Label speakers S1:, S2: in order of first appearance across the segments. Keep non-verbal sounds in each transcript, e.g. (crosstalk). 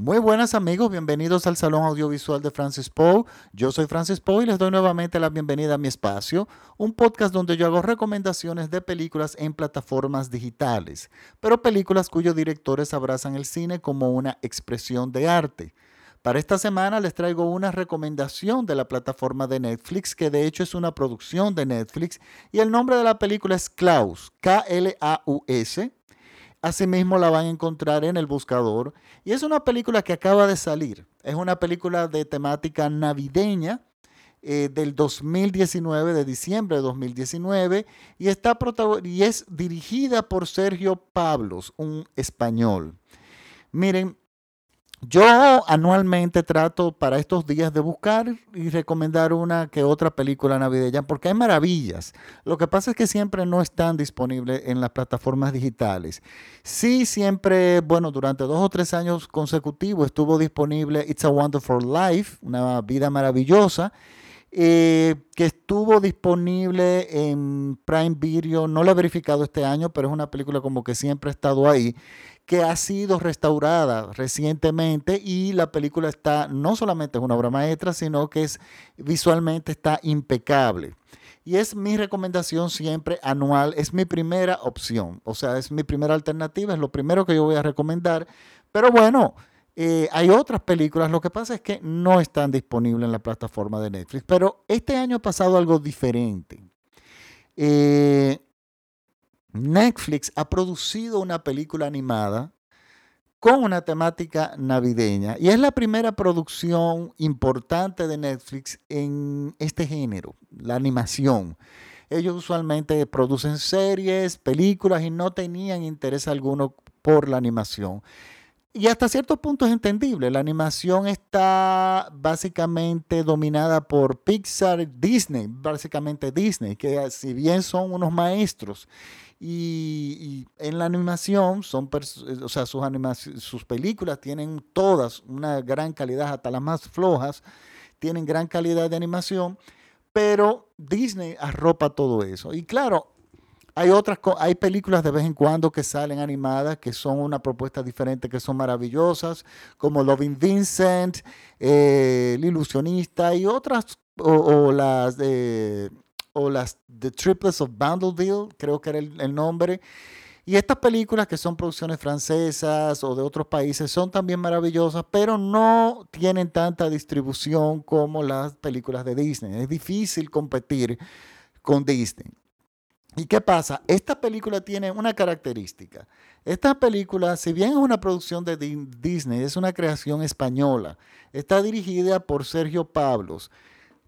S1: Muy buenas amigos, bienvenidos al Salón Audiovisual de Francis Poe. Yo soy Francis Poe y les doy nuevamente la bienvenida a mi espacio, un podcast donde yo hago recomendaciones de películas en plataformas digitales, pero películas cuyos directores abrazan el cine como una expresión de arte. Para esta semana les traigo una recomendación de la plataforma de Netflix, que de hecho es una producción de Netflix, y el nombre de la película es Klaus, K-L-A-U-S Asimismo la van a encontrar en el buscador. Y es una película que acaba de salir. Es una película de temática navideña eh, del 2019, de diciembre de 2019. Y, está y es dirigida por Sergio Pablos, un español. Miren, yo anualmente trato para estos días de buscar y recomendar una que otra película navideña porque hay maravillas. Lo que pasa es que siempre no están disponibles en las plataformas digitales. Sí, siempre, bueno, durante dos o tres años consecutivos estuvo disponible It's a Wonderful Life, una vida maravillosa. Eh, que estuvo disponible en Prime Video, no lo he verificado este año, pero es una película como que siempre ha estado ahí que ha sido restaurada recientemente y la película está, no solamente es una obra maestra, sino que es visualmente está impecable. Y es mi recomendación siempre anual, es mi primera opción, o sea, es mi primera alternativa, es lo primero que yo voy a recomendar. Pero bueno, eh, hay otras películas, lo que pasa es que no están disponibles en la plataforma de Netflix, pero este año ha pasado algo diferente. Eh, Netflix ha producido una película animada con una temática navideña y es la primera producción importante de Netflix en este género, la animación. Ellos usualmente producen series, películas y no tenían interés alguno por la animación. Y hasta cierto punto es entendible. La animación está básicamente dominada por Pixar, Disney, básicamente Disney, que si bien son unos maestros y, en la animación, son o sea, sus, sus películas tienen todas una gran calidad, hasta las más flojas, tienen gran calidad de animación, pero Disney arropa todo eso. Y claro, hay otras, hay películas de vez en cuando que salen animadas que son una propuesta diferente, que son maravillosas, como Loving Vincent, eh, El Ilusionista y otras, o las The Triplets of Bandleville, creo que era el, nombre. Y estas películas que son producciones francesas o de otros países son también maravillosas, pero no tienen tanta distribución como las películas de Disney. Es difícil competir con Disney. ¿Y qué pasa? Esta película tiene una característica. Esta película, si bien es una producción de Disney, es una creación española. Está dirigida por Sergio Pablos.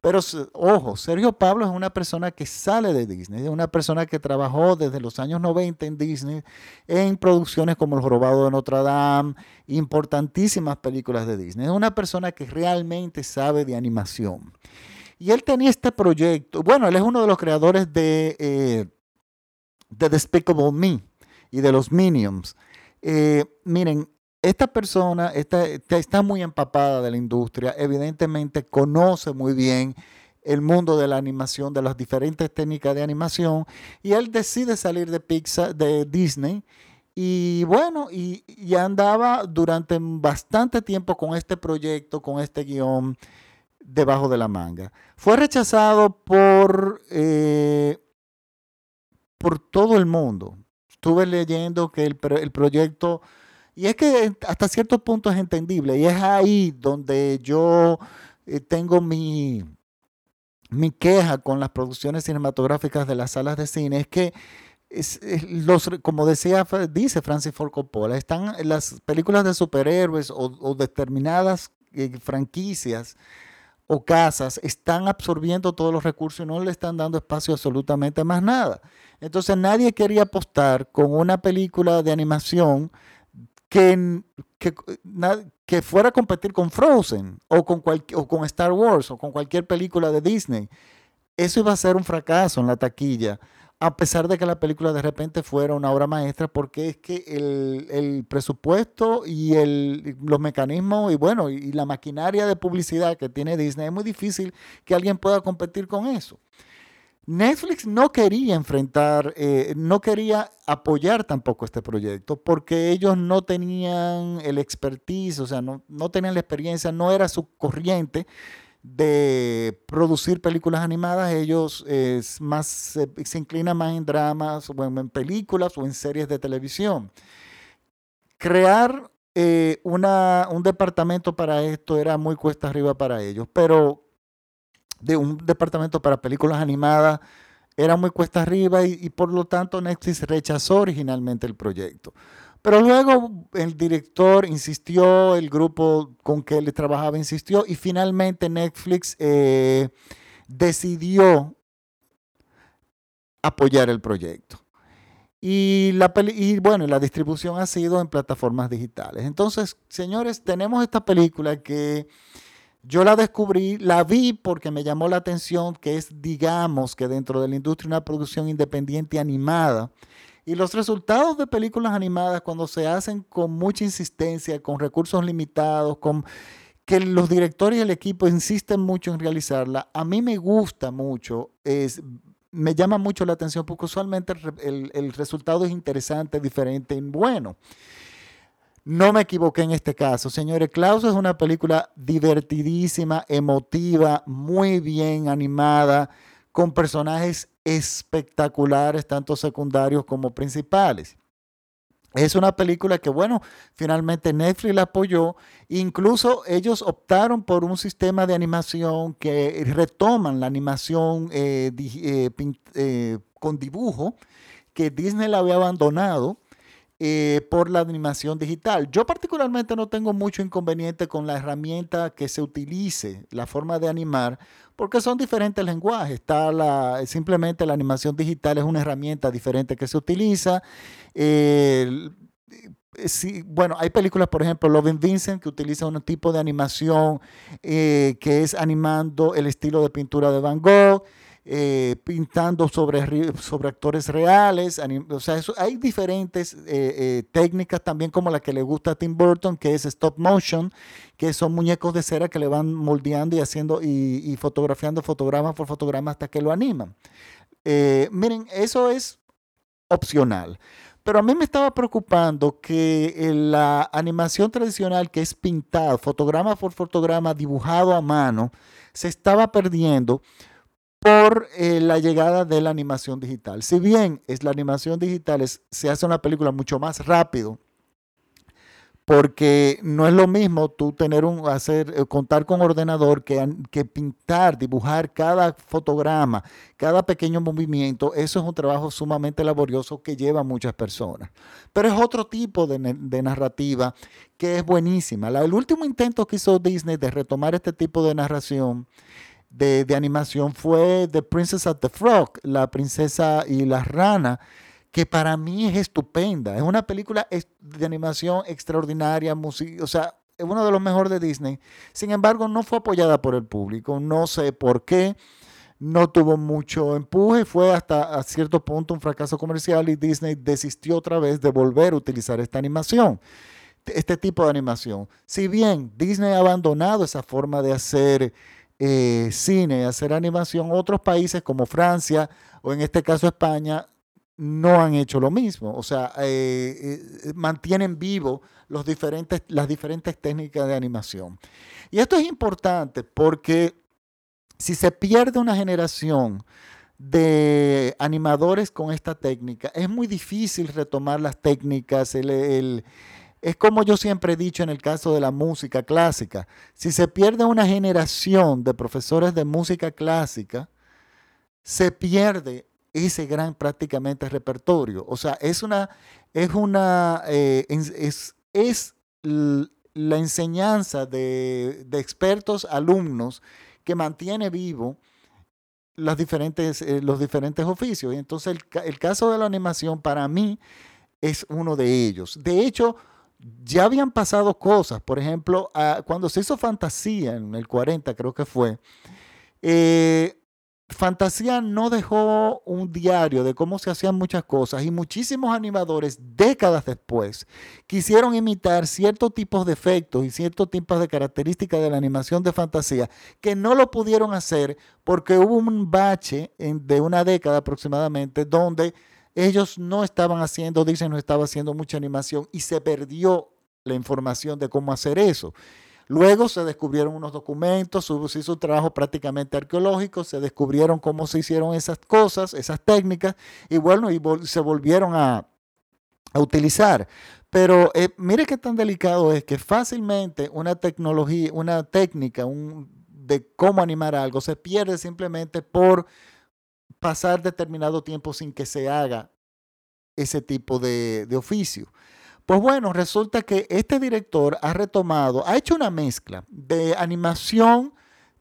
S1: Pero ojo, Sergio Pablo es una persona que sale de Disney, es una persona que trabajó desde los años 90 en Disney en producciones como El Jorobado de Notre Dame, importantísimas películas de Disney. Es una persona que realmente sabe de animación. Y él tenía este proyecto, bueno, él es uno de los creadores de, eh, de Despicable Me y de los Minions. Eh, miren, esta persona está, muy empapada de la industria, evidentemente conoce muy bien el mundo de la animación, de las diferentes técnicas de animación, y él decide salir de Pixar, de Disney, y bueno, y, andaba durante bastante tiempo con este proyecto, con este guion debajo de la manga. Fue rechazado por, eh, por todo el mundo. Estuve leyendo que el, el proyecto y es que hasta cierto punto es entendible. Y es ahí donde yo eh, tengo mi, mi queja con las producciones cinematográficas de las salas de cine. Es que los, como decía, dice Francis Ford Coppola, están las películas de superhéroes o, determinadas eh, franquicias o casas están absorbiendo todos los recursos y no le están dando espacio absolutamente más nada. Entonces nadie quería apostar con una película de animación que, que, fuera a competir con Frozen o con, o con Star Wars o con cualquier película de Disney. Eso iba a ser un fracaso en la taquilla, a pesar de que la película de repente fuera una obra maestra, porque es que el, presupuesto y el, los mecanismos y bueno, y la maquinaria de publicidad que tiene Disney es muy difícil que alguien pueda competir con eso. Netflix no quería enfrentar, eh, no quería apoyar tampoco este proyecto porque ellos no tenían el expertise, o sea, no, no tenían la experiencia, no era su corriente de producir películas animadas, ellos más, se, inclinan más en dramas, o en, películas o en series de televisión. Crear eh, una, un departamento para esto era muy cuesta arriba para ellos, pero de un departamento para películas animadas era muy cuesta arriba y, y por lo tanto Netflix rechazó originalmente el proyecto. Pero luego el director insistió, el grupo con que él trabajaba insistió y finalmente Netflix eh, decidió apoyar el proyecto. Y, la y bueno, la distribución ha sido en plataformas digitales. Entonces, señores, tenemos esta película que yo la descubrí, la vi porque me llamó la atención, que es, digamos, que dentro de la industria una producción independiente animada y los resultados de películas animadas cuando se hacen con mucha insistencia, con recursos limitados, con que los directores y el equipo insisten mucho en realizarla, a mí me gusta mucho, me llama mucho la atención porque usualmente el, el resultado es interesante, diferente y bueno. No me equivoqué en este caso. Señores, Klaus es una película divertidísima, emotiva, muy bien animada, con personajes espectaculares, tanto secundarios como principales. Es una película que, bueno, finalmente Netflix la apoyó. Incluso ellos optaron por un sistema de animación que retoman la animación eh, eh, eh, con dibujo que Disney la había abandonado eh, por la animación digital. Yo particularmente no tengo mucho inconveniente con la herramienta que se utilice, la forma de animar, porque son diferentes lenguajes. Está la, simplemente la animación digital es una herramienta diferente que se utiliza. Eh, bueno, hay películas, por ejemplo, Loving Vincent, que utiliza un tipo de animación eh, que es animando el estilo de pintura de Van Gogh. Eh, pintando sobre, sobre actores reales. O sea, hay diferentes eh, eh, técnicas también como la que le gusta a Tim Burton, que es stop motion, que son muñecos de cera que le van moldeando y haciendo y, fotografiando fotograma por fotograma hasta que lo animan. miren, eso es opcional. Pero a mí me estaba preocupando que la animación tradicional, que es pintado, fotograma por fotograma, dibujado a mano, se estaba perdiendo por eh, la llegada de la animación digital. Si bien es la animación digital, se hace una película mucho más rápido, porque no es lo mismo tú tener un, hacer, eh, contar con ordenador que, que pintar, dibujar cada fotograma, cada pequeño movimiento. Eso es un trabajo sumamente laborioso que lleva a muchas personas. Pero es otro tipo de, de narrativa que es buenísima. La, el último intento que hizo Disney de retomar este tipo de narración de, animación fue The Princess of the Frog, La Princesa y la Rana, que para mí es estupenda. Es una película de animación extraordinaria, o sea, es uno de los mejores de Disney. Sin embargo, no fue apoyada por el público. No sé por qué. No tuvo mucho empuje. Fue hasta a cierto punto un fracaso comercial y Disney desistió otra vez de volver a utilizar esta animación este tipo de animación. Si bien Disney ha abandonado esa forma de hacer eh, cine, hacer animación, otros países como Francia o en este caso España no han hecho lo mismo. O sea, eh, eh, mantienen vivo los diferentes, las diferentes técnicas de animación. Y esto es importante porque si se pierde una generación de animadores con esta técnica, es muy difícil retomar las técnicas, el es como yo siempre he dicho en el caso de la música clásica. Si se pierde una generación de profesores de música clásica, se pierde ese gran prácticamente repertorio. O sea, es una, es una, eh, es, es, la enseñanza de, expertos alumnos que mantiene vivo las diferentes, eh, los diferentes oficios. Y entonces el, el caso de la animación para mí es uno de ellos. De hecho, ya habían pasado cosas. Por ejemplo, cuando se hizo Fantasía en el 40, creo que fue, eh, Fantasía no dejó un diario de cómo se hacían muchas cosas y muchísimos animadores décadas después quisieron imitar ciertos tipos de efectos y ciertos tipos de características de la animación de fantasía que no lo pudieron hacer porque hubo un bache de una década aproximadamente donde ellos no estaban haciendo, dicen, no estaba haciendo mucha animación y se perdió la información de cómo hacer eso. Luego se descubrieron unos documentos, se hizo un trabajo prácticamente arqueológico, se descubrieron cómo se hicieron esas cosas, esas técnicas, y bueno, y se volvieron a, utilizar. Pero eh, mire qué tan delicado es que fácilmente una tecnología, una técnica de cómo animar algo se pierde simplemente por pasar determinado tiempo sin que se haga ese tipo de oficio. Pues bueno, resulta que este director ha retomado, ha hecho una mezcla de animación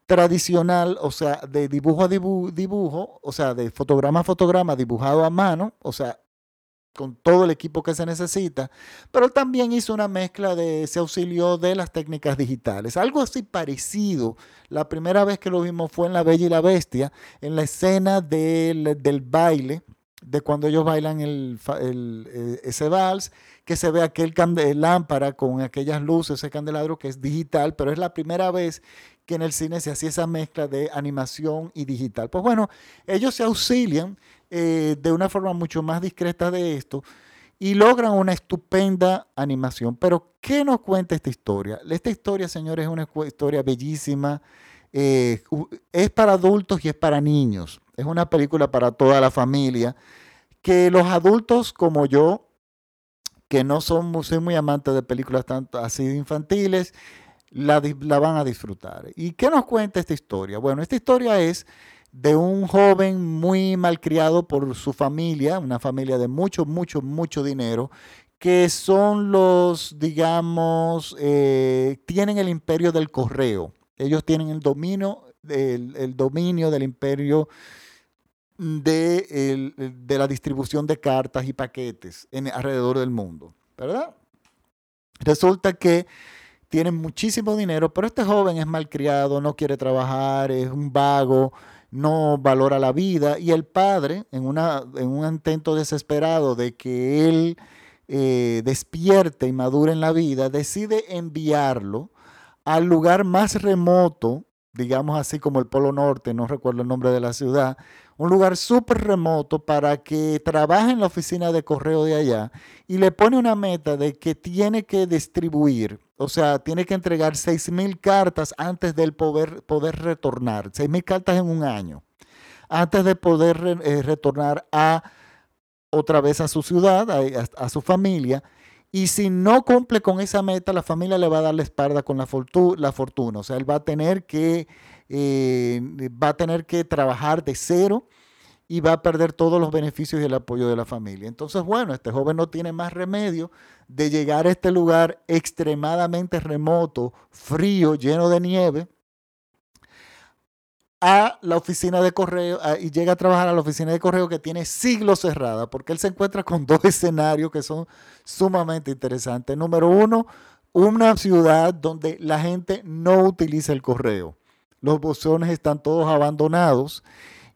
S1: tradicional, o sea, de dibujo a dibujo, o sea, de fotograma a fotograma dibujado a mano, o sea, con todo el equipo que se necesita, pero también hizo una mezcla de, se auxilió de las técnicas digitales. Algo así parecido, la primera vez que lo vimos fue en La Bella y la Bestia, en la escena del, del baile, de cuando ellos bailan el, eh, ese vals, que se ve aquel lámpara con aquellas luces, ese candelabro que es digital, pero es la primera vez que en el cine se hacía esa mezcla de animación y digital. Pues bueno, ellos se auxilian eh, de una forma mucho más discreta de esto y logran una estupenda animación. Pero, ¿qué nos cuenta esta historia? Esta historia, señores, es una historia bellísima. Eh, es para adultos y es para niños. Es una película para toda la familia. Que los adultos como yo que no son muy amantes de películas tanto así infantiles, la, la van a disfrutar. ¿Y qué nos cuenta esta historia? Bueno, esta historia es de un joven muy malcriado por su familia, una familia de mucho, mucho, mucho dinero, que son los, digamos, eh, tienen el imperio del correo. Ellos tienen el dominio, el dominio del imperio de, de la distribución de cartas y paquetes en, alrededor del mundo, ¿verdad? Resulta que tienen muchísimo dinero, pero este joven es malcriado, no quiere trabajar, es un vago, no valora la vida y el padre, en, una, en un intento desesperado de que él eh, despierte y madure en la vida, decide enviarlo al lugar más remoto, digamos así como el Polo Norte, no recuerdo el nombre de la ciudad, un lugar súper remoto para que trabaje en la oficina de correo de allá y le pone una meta de que tiene que distribuir, o sea, tiene que entregar 6.000 cartas antes de poder, poder retornar, 6.000 cartas en un año, antes de poder eh, retornar a otra vez a su ciudad, a, su familia. Y si no cumple con esa meta, la familia le va a dar la espalda con la, la fortuna. O sea, él va a tener que eh, va a tener que trabajar de cero y va a perder todos los beneficios y el apoyo de la familia. Entonces, bueno, este joven no tiene más remedio de llegar a este lugar extremadamente remoto, frío, lleno de nieve, a la oficina de correo y llega a trabajar a la oficina de correo que tiene siglos cerrada, porque él se encuentra con dos (laughs) escenarios que son sumamente interesantes. Número uno, una ciudad donde la gente no utiliza el correo los buzones están todos abandonados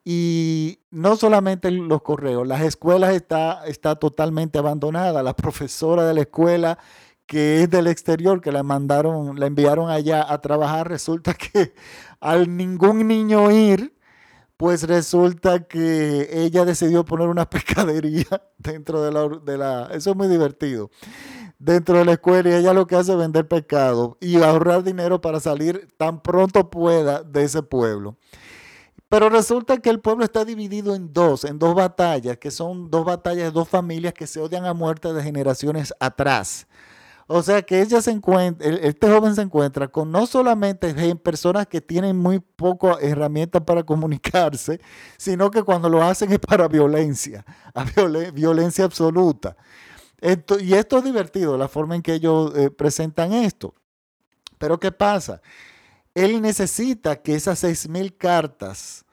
S1: y no solamente los correos, las escuelas está, está totalmente abandonada. La profesora de la escuela que es del exterior, que la mandaron, la enviaron allá a trabajar, resulta que al ningún niño ir, pues resulta que ella decidió poner una (laughs) pescadería dentro de la, de la... Eso es muy divertido dentro de la escuela y ella lo que hace es vender pescado y ahorrar dinero para salir tan pronto pueda de ese pueblo. Pero resulta que el pueblo está dividido en dos, en dos batallas, que son dos batallas de dos familias que se odian a muerte de generaciones atrás. O sea que ella se encuentra, este joven se encuentra con no solamente personas que tienen muy poco herramientas para comunicarse, sino que cuando lo hacen es para violencia, (laughs) violencia absoluta y esto es divertido, la forma en que ellos eh, presentan esto. Pero ¿qué pasa? Él necesita que esas 6.000 cartas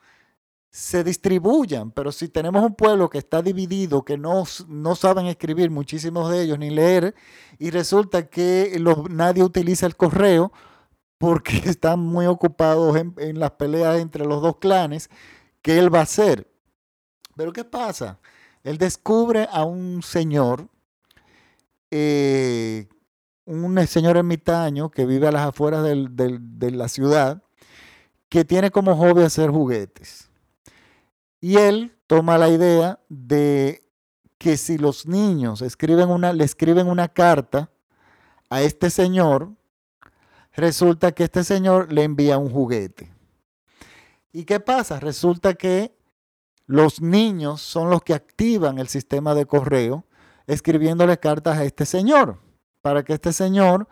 S1: se distribuyan, pero si tenemos un pueblo que está dividido, que no, no saben escribir muchísimos de ellos ni leer, y resulta que nadie utiliza el correo porque (laughs) están muy ocupados en, en las peleas entre los dos clanes, que él va a hacer. Pero ¿qué pasa? Él descubre a un señor, eh, un señor ermitaño que vive a las afueras de la ciudad, que tiene como hobby hacer juguetes. Y él toma la idea de que si los niños escriben una, le escriben una carta a este señor, resulta que este señor le envía un juguete. ¿Y qué pasa? Resulta que los niños son los que activan el sistema de correo escribiéndole cartas a este señor, para que este señor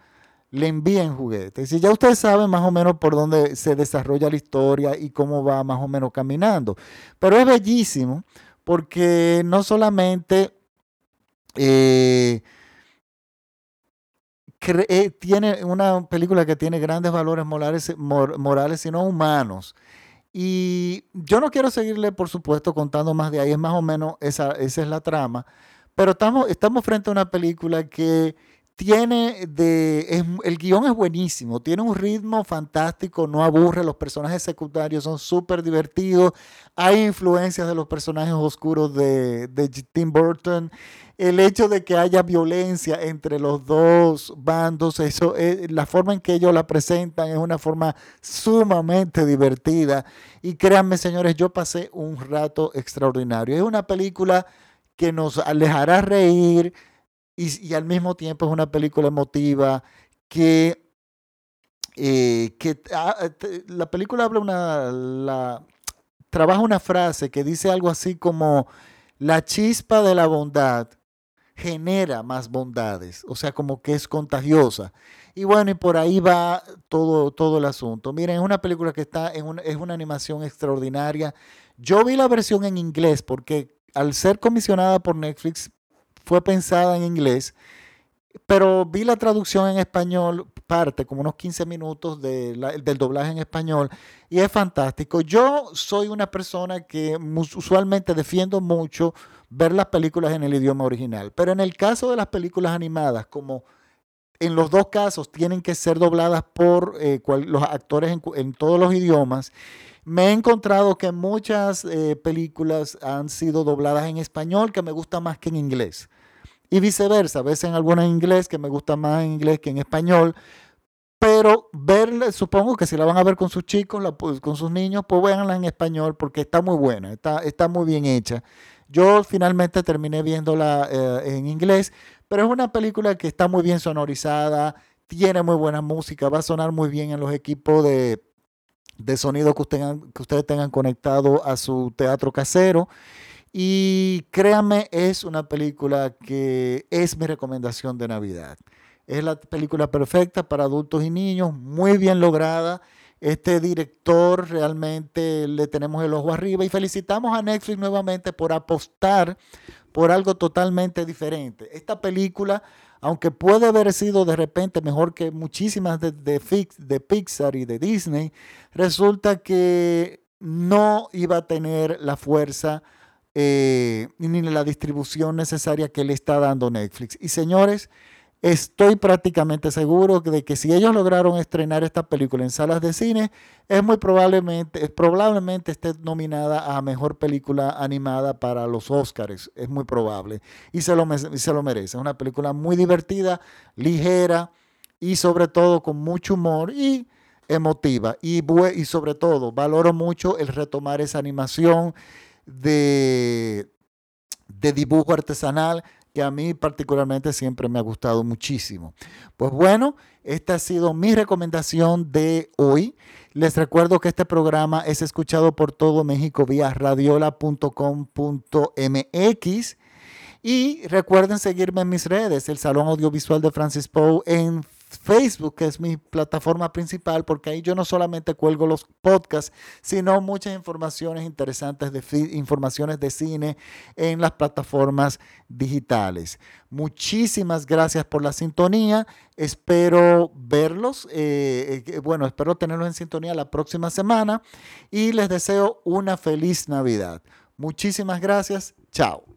S1: le envíen juguetes. Y ya ustedes saben más o menos por dónde se desarrolla la historia y cómo va más o menos caminando. Pero es bellísimo porque no solamente eh, eh, tiene una película que tiene grandes valores morales, morales, sino humanos. Y yo no quiero seguirle, por supuesto, contando más de ahí, es más o menos esa, esa es la trama, pero estamos, estamos frente a una película que tiene de. el guion es buenísimo, tiene un ritmo fantástico, no aburre, los personajes secundarios son súper divertidos, hay influencias de los personajes oscuros de, Tim Burton. El hecho de que haya violencia entre los dos bandos, eso, la forma en que ellos la presentan es una forma sumamente divertida. Y créanme, señores, yo pasé un rato extraordinario. Es una película que nos alejará reír y, al mismo tiempo es una película emotiva que, eh, que ah, la película habla una, trabaja una frase que dice algo así como la chispa de la bondad genera más bondades, o sea, como que es contagiosa. Y bueno, y por ahí va todo, todo el asunto. Miren, es una película que está en es una animación extraordinaria. Yo vi la versión en inglés porque al ser comisionada por Netflix, fue pensada en inglés, pero vi la traducción en español, parte, como unos 15 minutos del doblaje en español, y es fantástico. Yo soy una persona que usualmente defiendo mucho ver las películas en el idioma original, pero en el caso de las películas animadas, como en los dos casos tienen que ser dobladas por eh, los actores en, todos los idiomas, me he encontrado que muchas eh, películas han sido dobladas en español que me gusta más que en inglés. Y viceversa, a veces en alguna en inglés que me gusta más en inglés que en español. Pero verla, supongo que si la van a ver con sus chicos, con sus niños, pues véanla en español porque está muy buena, está, está muy bien hecha. Yo finalmente terminé viéndola eh, en inglés, pero es una película que está muy bien sonorizada, tiene muy buena música, va a sonar muy bien en los equipos de, de sonido que, que ustedes tengan conectado a su teatro casero. Y créanme, es una película que es mi recomendación de Navidad. Es la película perfecta para adultos y niños, muy bien lograda. Este director realmente le tenemos el ojo arriba y felicitamos a Netflix nuevamente por apostar por algo totalmente diferente. Esta película, aunque puede haber sido de repente mejor que muchísimas de, de, de Pixar y de Disney, resulta que no iba a tener la fuerza eh, ni la distribución necesaria que le está dando Netflix. Y señores, estoy prácticamente seguro de que si ellos lograron estrenar esta película en salas de cine, es muy probablemente, probablemente esté nominada a mejor película animada para los Oscars. Es muy probable. Y se lo, se lo merece. Es una película muy divertida, ligera y sobre todo con mucho humor y emotiva. Y, y sobre todo, valoro mucho el retomar esa animación de, de dibujo artesanal que a mí particularmente siempre me ha gustado muchísimo. Pues bueno, esta ha sido mi recomendación de hoy. Les recuerdo que este programa es escuchado por todo México vía radiola.com.mx. Y recuerden seguirme en mis redes, el Salón Audiovisual de Francis Poe en Facebook, que es mi plataforma principal, porque ahí yo no solamente cuelgo los podcasts, sino muchas informaciones interesantes de informaciones de cine en las plataformas digitales. Muchísimas gracias por la sintonía. Espero verlos. Eh, eh, bueno, espero tenerlos en sintonía la próxima semana y les deseo una feliz Navidad. Muchísimas gracias. Chao.